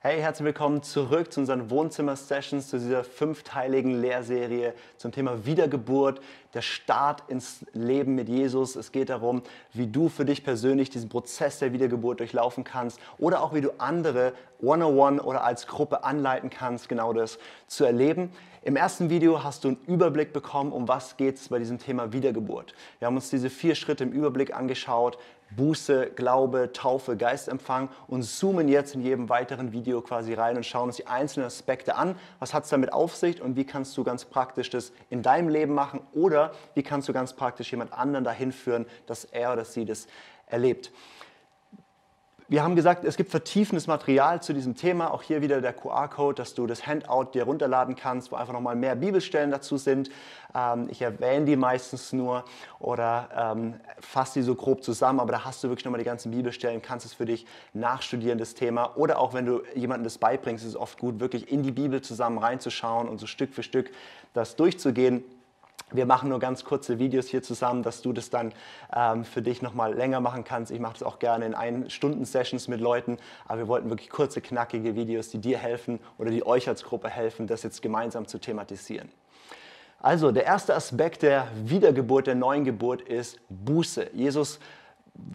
Hey, herzlich willkommen zurück zu unseren Wohnzimmer-Sessions, zu dieser fünfteiligen Lehrserie zum Thema Wiedergeburt, der Start ins Leben mit Jesus. Es geht darum, wie du für dich persönlich diesen Prozess der Wiedergeburt durchlaufen kannst oder auch wie du andere one-on-one oder als Gruppe anleiten kannst, genau das zu erleben. Im ersten Video hast du einen Überblick bekommen, um was geht es bei diesem Thema Wiedergeburt. Wir haben uns diese vier Schritte im Überblick angeschaut. Buße, Glaube, Taufe, Geistempfang und zoomen jetzt in jedem weiteren Video quasi rein und schauen uns die einzelnen Aspekte an. Was hat es damit auf sich und wie kannst du ganz praktisch das in deinem Leben machen oder wie kannst du ganz praktisch jemand anderen dahin führen, dass er oder sie das erlebt. Wir haben gesagt, es gibt vertiefendes Material zu diesem Thema. Auch hier wieder der QR-Code, dass du das Handout dir runterladen kannst, wo einfach nochmal mehr Bibelstellen dazu sind. Ähm, ich erwähne die meistens nur oder ähm, fasse die so grob zusammen, aber da hast du wirklich nochmal die ganzen Bibelstellen, kannst es für dich nachstudieren, das Thema. Oder auch wenn du jemandem das beibringst, ist es oft gut, wirklich in die Bibel zusammen reinzuschauen und so Stück für Stück das durchzugehen. Wir machen nur ganz kurze Videos hier zusammen, dass du das dann ähm, für dich nochmal länger machen kannst. Ich mache das auch gerne in ein Stunden Sessions mit Leuten, aber wir wollten wirklich kurze, knackige Videos, die dir helfen oder die euch als Gruppe helfen, das jetzt gemeinsam zu thematisieren. Also der erste Aspekt der Wiedergeburt, der neuen Geburt ist Buße. Jesus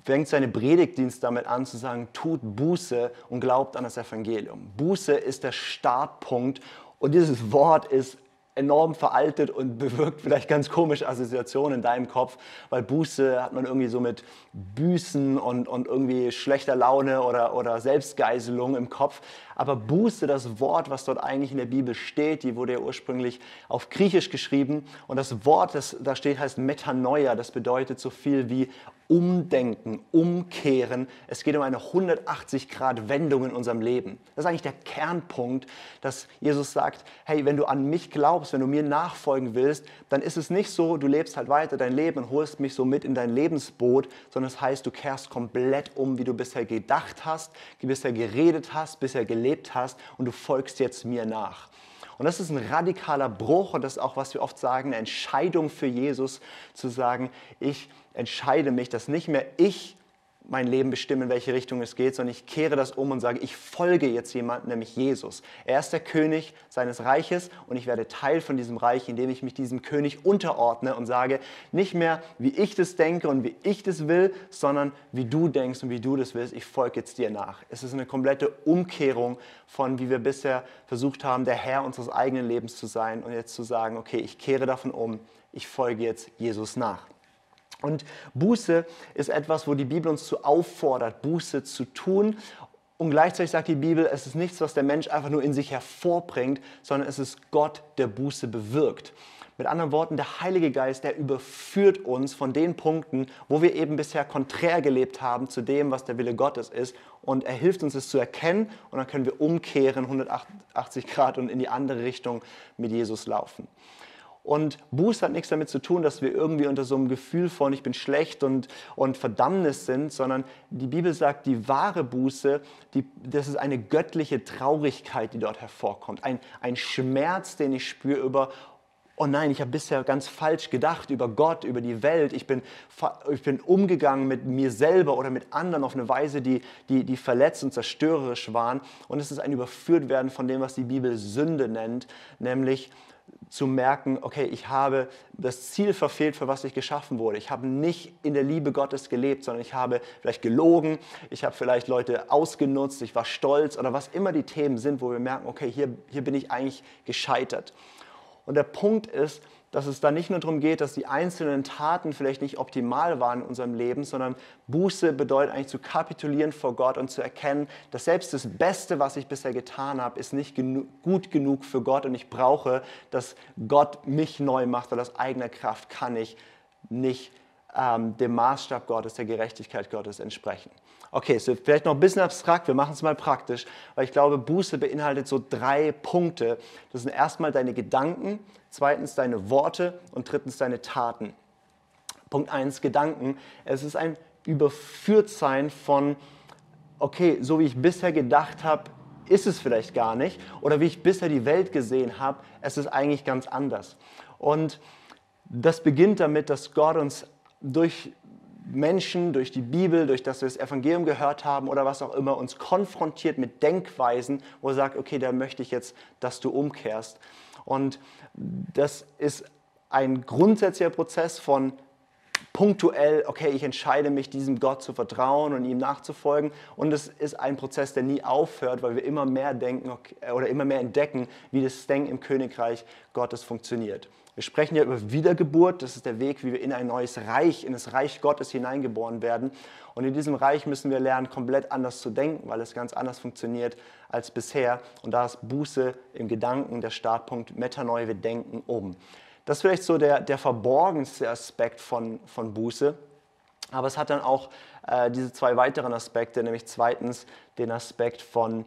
fängt seine Predigtdienst damit an zu sagen, tut Buße und glaubt an das Evangelium. Buße ist der Startpunkt und dieses Wort ist enorm veraltet und bewirkt vielleicht ganz komische Assoziationen in deinem Kopf, weil Buße hat man irgendwie so mit Büßen und, und irgendwie schlechter Laune oder, oder Selbstgeiselung im Kopf. Aber Buße, das Wort, was dort eigentlich in der Bibel steht, die wurde ja ursprünglich auf Griechisch geschrieben und das Wort, das da steht, heißt Metanoia. Das bedeutet so viel wie umdenken, umkehren. Es geht um eine 180-Grad-Wendung in unserem Leben. Das ist eigentlich der Kernpunkt, dass Jesus sagt, hey, wenn du an mich glaubst, wenn du mir nachfolgen willst, dann ist es nicht so, du lebst halt weiter dein Leben und holst mich so mit in dein Lebensboot, sondern es das heißt, du kehrst komplett um, wie du bisher gedacht hast, wie bisher geredet hast, bisher gelebt hast und du folgst jetzt mir nach. Und das ist ein radikaler Bruch und das ist auch, was wir oft sagen, eine Entscheidung für Jesus, zu sagen, ich entscheide mich, dass nicht mehr ich mein Leben bestimmen, in welche Richtung es geht, sondern ich kehre das um und sage, ich folge jetzt jemandem, nämlich Jesus. Er ist der König seines Reiches und ich werde Teil von diesem Reich, indem ich mich diesem König unterordne und sage, nicht mehr, wie ich das denke und wie ich das will, sondern wie du denkst und wie du das willst. Ich folge jetzt dir nach. Es ist eine komplette Umkehrung von, wie wir bisher versucht haben, der Herr unseres eigenen Lebens zu sein und jetzt zu sagen, okay, ich kehre davon um, ich folge jetzt Jesus nach. Und Buße ist etwas, wo die Bibel uns zu auffordert, Buße zu tun. Und gleichzeitig sagt die Bibel, es ist nichts, was der Mensch einfach nur in sich hervorbringt, sondern es ist Gott, der Buße bewirkt. Mit anderen Worten, der Heilige Geist, der überführt uns von den Punkten, wo wir eben bisher konträr gelebt haben zu dem, was der Wille Gottes ist. Und er hilft uns, es zu erkennen. Und dann können wir umkehren, 180 Grad und in die andere Richtung mit Jesus laufen. Und Buße hat nichts damit zu tun, dass wir irgendwie unter so einem Gefühl von ich bin schlecht und, und Verdammnis sind, sondern die Bibel sagt, die wahre Buße, die, das ist eine göttliche Traurigkeit, die dort hervorkommt. Ein, ein Schmerz, den ich spüre über, oh nein, ich habe bisher ganz falsch gedacht über Gott, über die Welt. Ich bin, ich bin umgegangen mit mir selber oder mit anderen auf eine Weise, die, die, die verletzt und zerstörerisch waren. Und es ist ein Überführtwerden von dem, was die Bibel Sünde nennt, nämlich zu merken, okay, ich habe das Ziel verfehlt, für was ich geschaffen wurde. Ich habe nicht in der Liebe Gottes gelebt, sondern ich habe vielleicht gelogen, ich habe vielleicht Leute ausgenutzt, ich war stolz oder was immer die Themen sind, wo wir merken, okay, hier, hier bin ich eigentlich gescheitert. Und der Punkt ist, dass es da nicht nur darum geht, dass die einzelnen Taten vielleicht nicht optimal waren in unserem Leben, sondern Buße bedeutet eigentlich zu kapitulieren vor Gott und zu erkennen, dass selbst das Beste, was ich bisher getan habe, ist nicht genu gut genug für Gott und ich brauche, dass Gott mich neu macht, weil aus eigener Kraft kann ich nicht ähm, dem Maßstab Gottes, der Gerechtigkeit Gottes entsprechen. Okay, so vielleicht noch ein bisschen abstrakt, wir machen es mal praktisch, weil ich glaube, Buße beinhaltet so drei Punkte. Das sind erstmal deine Gedanken, zweitens deine Worte und drittens deine Taten. Punkt 1, Gedanken. Es ist ein Überführtsein von, okay, so wie ich bisher gedacht habe, ist es vielleicht gar nicht. Oder wie ich bisher die Welt gesehen habe, es ist eigentlich ganz anders. Und das beginnt damit, dass Gott uns durch Menschen, durch die Bibel, durch das wir das Evangelium gehört haben oder was auch immer, uns konfrontiert mit Denkweisen, wo er sagt, okay, da möchte ich jetzt, dass du umkehrst. Und das ist ein grundsätzlicher Prozess von punktuell, okay, ich entscheide mich, diesem Gott zu vertrauen und ihm nachzufolgen. Und es ist ein Prozess, der nie aufhört, weil wir immer mehr denken okay, oder immer mehr entdecken, wie das Denken im Königreich Gottes funktioniert. Wir sprechen ja über Wiedergeburt, das ist der Weg, wie wir in ein neues Reich, in das Reich Gottes hineingeboren werden. Und in diesem Reich müssen wir lernen, komplett anders zu denken, weil es ganz anders funktioniert als bisher. Und da ist Buße im Gedanken der Startpunkt, Metanoia, wir denken um. Das ist vielleicht so der, der verborgenste Aspekt von, von Buße. Aber es hat dann auch äh, diese zwei weiteren Aspekte, nämlich zweitens den Aspekt von,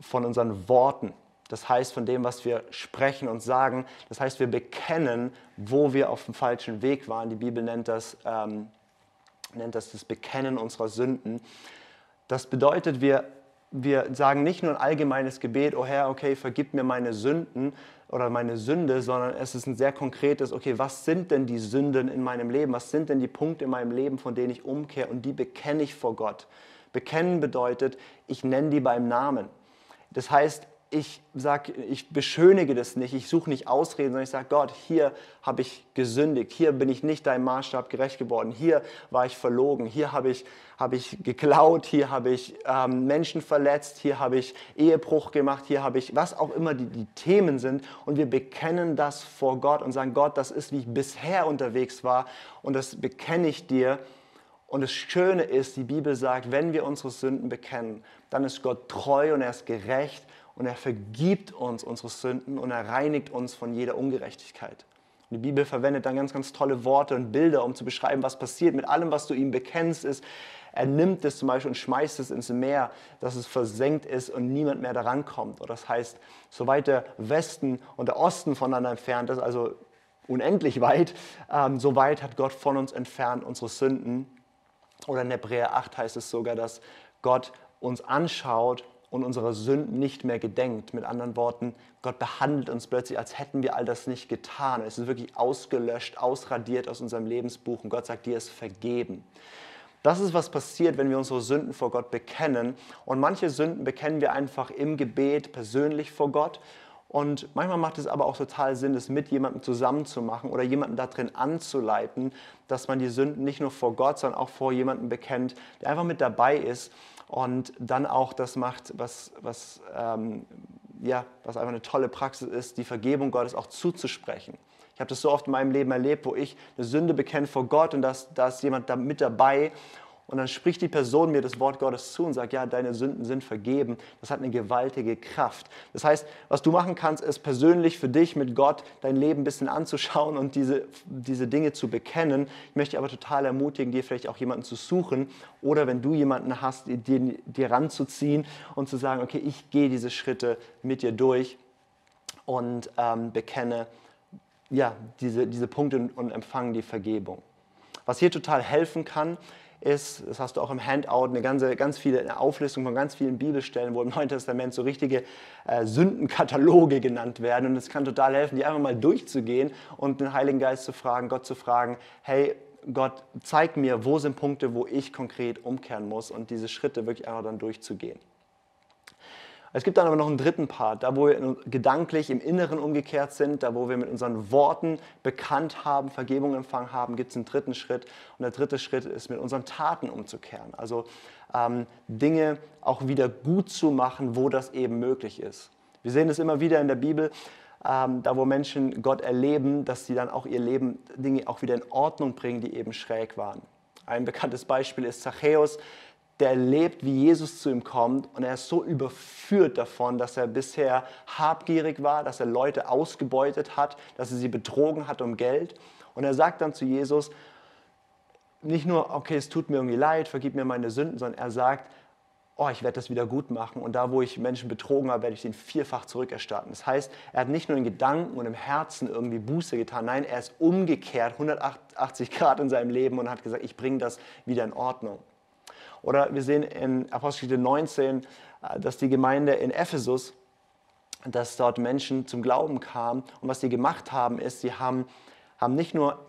von unseren Worten. Das heißt, von dem, was wir sprechen und sagen. Das heißt, wir bekennen, wo wir auf dem falschen Weg waren. Die Bibel nennt das, ähm, nennt das das Bekennen unserer Sünden. Das bedeutet, wir, wir sagen nicht nur ein allgemeines Gebet, oh Herr, okay, vergib mir meine Sünden, oder meine Sünde, sondern es ist ein sehr konkretes, okay, was sind denn die Sünden in meinem Leben? Was sind denn die Punkte in meinem Leben, von denen ich umkehre und die bekenne ich vor Gott? Bekennen bedeutet, ich nenne die beim Namen. Das heißt, ich sag, ich beschönige das nicht, ich suche nicht Ausreden, sondern ich sage, Gott, hier habe ich gesündigt, hier bin ich nicht deinem Maßstab gerecht geworden, hier war ich verlogen, hier habe ich, habe ich geklaut, hier habe ich ähm, Menschen verletzt, hier habe ich Ehebruch gemacht, hier habe ich, was auch immer die, die Themen sind. Und wir bekennen das vor Gott und sagen, Gott, das ist, wie ich bisher unterwegs war und das bekenne ich dir. Und das Schöne ist, die Bibel sagt, wenn wir unsere Sünden bekennen, dann ist Gott treu und er ist gerecht und er vergibt uns unsere Sünden und er reinigt uns von jeder Ungerechtigkeit. Und die Bibel verwendet dann ganz, ganz tolle Worte und Bilder, um zu beschreiben, was passiert mit allem, was du ihm bekennst, ist, er nimmt es zum Beispiel und schmeißt es ins Meer, dass es versenkt ist und niemand mehr daran kommt. Oder das heißt, soweit der Westen und der Osten voneinander entfernt ist, also unendlich weit, ähm, so weit hat Gott von uns entfernt unsere Sünden. Oder in Hebräer 8 heißt es sogar, dass Gott uns anschaut und unsere Sünden nicht mehr gedenkt. Mit anderen Worten, Gott behandelt uns plötzlich, als hätten wir all das nicht getan. Es ist wirklich ausgelöscht, ausradiert aus unserem Lebensbuch und Gott sagt, dir ist vergeben. Das ist, was passiert, wenn wir unsere Sünden vor Gott bekennen. Und manche Sünden bekennen wir einfach im Gebet persönlich vor Gott. Und manchmal macht es aber auch total Sinn, es mit jemandem zusammen zu machen oder jemanden da drin anzuleiten, dass man die Sünden nicht nur vor Gott, sondern auch vor jemandem bekennt, der einfach mit dabei ist und dann auch das macht, was, was, ähm, ja, was einfach eine tolle Praxis ist, die Vergebung Gottes auch zuzusprechen. Ich habe das so oft in meinem Leben erlebt, wo ich eine Sünde bekenne vor Gott und da ist jemand da mit dabei und dann spricht die Person mir das Wort Gottes zu und sagt, ja, deine Sünden sind vergeben. Das hat eine gewaltige Kraft. Das heißt, was du machen kannst, ist persönlich für dich mit Gott dein Leben ein bisschen anzuschauen und diese, diese Dinge zu bekennen. Ich möchte aber total ermutigen, dir vielleicht auch jemanden zu suchen oder wenn du jemanden hast, dir, dir ranzuziehen und zu sagen, okay, ich gehe diese Schritte mit dir durch und ähm, bekenne ja, diese, diese Punkte und, und empfange die Vergebung. Was hier total helfen kann, ist, das hast du auch im Handout, eine ganze, ganz viele eine Auflistung von ganz vielen Bibelstellen, wo im Neuen Testament so richtige äh, Sündenkataloge genannt werden. Und es kann total helfen, die einfach mal durchzugehen und den Heiligen Geist zu fragen, Gott zu fragen, hey, Gott, zeig mir, wo sind Punkte, wo ich konkret umkehren muss und diese Schritte wirklich einfach dann durchzugehen. Es gibt dann aber noch einen dritten Part, da wo wir gedanklich im Inneren umgekehrt sind, da wo wir mit unseren Worten bekannt haben, Vergebung empfangen haben, gibt es einen dritten Schritt. Und der dritte Schritt ist, mit unseren Taten umzukehren. Also ähm, Dinge auch wieder gut zu machen, wo das eben möglich ist. Wir sehen es immer wieder in der Bibel, ähm, da wo Menschen Gott erleben, dass sie dann auch ihr Leben, Dinge auch wieder in Ordnung bringen, die eben schräg waren. Ein bekanntes Beispiel ist Zachäus, der erlebt, wie Jesus zu ihm kommt und er ist so überführt davon, dass er bisher habgierig war, dass er Leute ausgebeutet hat, dass er sie betrogen hat um Geld. Und er sagt dann zu Jesus, nicht nur, okay, es tut mir irgendwie leid, vergib mir meine Sünden, sondern er sagt, oh, ich werde das wieder gut machen und da, wo ich Menschen betrogen habe, werde ich den vierfach zurückerstatten. Das heißt, er hat nicht nur in Gedanken und im Herzen irgendwie Buße getan, nein, er ist umgekehrt 180 Grad in seinem Leben und hat gesagt, ich bringe das wieder in Ordnung. Oder wir sehen in Apostelgeschichte 19, äh, dass die Gemeinde in Ephesus, dass dort Menschen zum Glauben kamen. Und was sie gemacht haben, ist, sie haben, haben nicht nur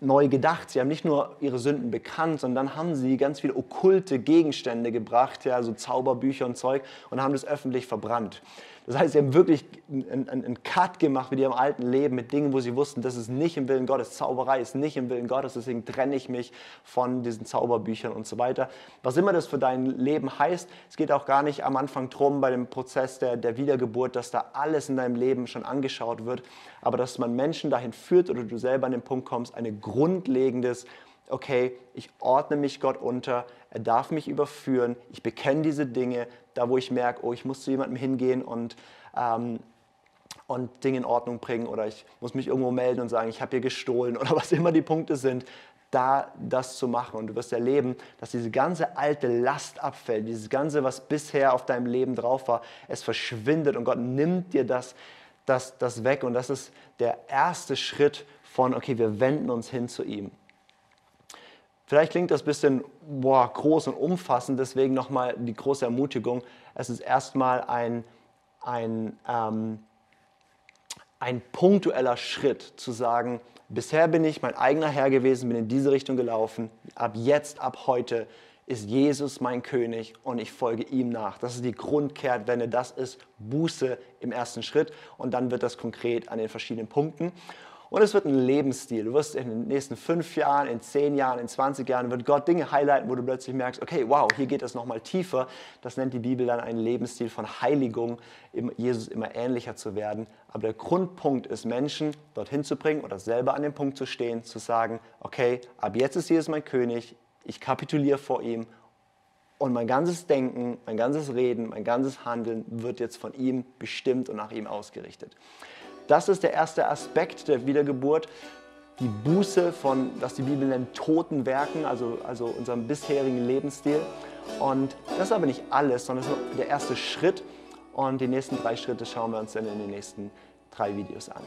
neu gedacht. Sie haben nicht nur ihre Sünden bekannt, sondern dann haben sie ganz viele okkulte Gegenstände gebracht, ja, so Zauberbücher und Zeug, und haben das öffentlich verbrannt. Das heißt, sie haben wirklich einen, einen Cut gemacht mit ihrem alten Leben, mit Dingen, wo sie wussten, das ist nicht im Willen Gottes, Zauberei ist nicht im Willen Gottes, deswegen trenne ich mich von diesen Zauberbüchern und so weiter. Was immer das für dein Leben heißt, es geht auch gar nicht am Anfang drum bei dem Prozess der, der Wiedergeburt, dass da alles in deinem Leben schon angeschaut wird, aber dass man Menschen dahin führt oder du selber an den Punkt kommst, ein grundlegendes okay, ich ordne mich Gott unter, er darf mich überführen, ich bekenne diese Dinge, da wo ich merke, oh, ich muss zu jemandem hingehen und, ähm, und Dinge in Ordnung bringen oder ich muss mich irgendwo melden und sagen, ich habe hier gestohlen oder was immer die Punkte sind, da das zu machen. Und du wirst erleben, dass diese ganze alte Last abfällt, dieses ganze, was bisher auf deinem Leben drauf war, es verschwindet und Gott nimmt dir das, das, das weg. Und das ist der erste Schritt von, okay, wir wenden uns hin zu ihm. Vielleicht klingt das ein bisschen boah, groß und umfassend, deswegen nochmal die große Ermutigung. Es ist erstmal ein, ein, ähm, ein punktueller Schritt zu sagen, bisher bin ich mein eigener Herr gewesen, bin in diese Richtung gelaufen, ab jetzt, ab heute ist Jesus mein König und ich folge ihm nach. Das ist die Grundkehrtwende, das ist Buße im ersten Schritt und dann wird das konkret an den verschiedenen Punkten. Und es wird ein Lebensstil. Du wirst in den nächsten fünf Jahren, in zehn Jahren, in 20 Jahren, wird Gott Dinge highlighten, wo du plötzlich merkst, okay, wow, hier geht es nochmal tiefer. Das nennt die Bibel dann einen Lebensstil von Heiligung, Jesus immer ähnlicher zu werden. Aber der Grundpunkt ist, Menschen dorthin zu bringen oder selber an dem Punkt zu stehen, zu sagen, okay, ab jetzt ist Jesus mein König, ich kapituliere vor ihm und mein ganzes Denken, mein ganzes Reden, mein ganzes Handeln wird jetzt von ihm bestimmt und nach ihm ausgerichtet. Das ist der erste Aspekt der Wiedergeburt, die Buße von, was die Bibel nennt, toten Werken, also, also unserem bisherigen Lebensstil. Und das ist aber nicht alles, sondern das ist der erste Schritt. Und die nächsten drei Schritte schauen wir uns dann in den nächsten drei Videos an.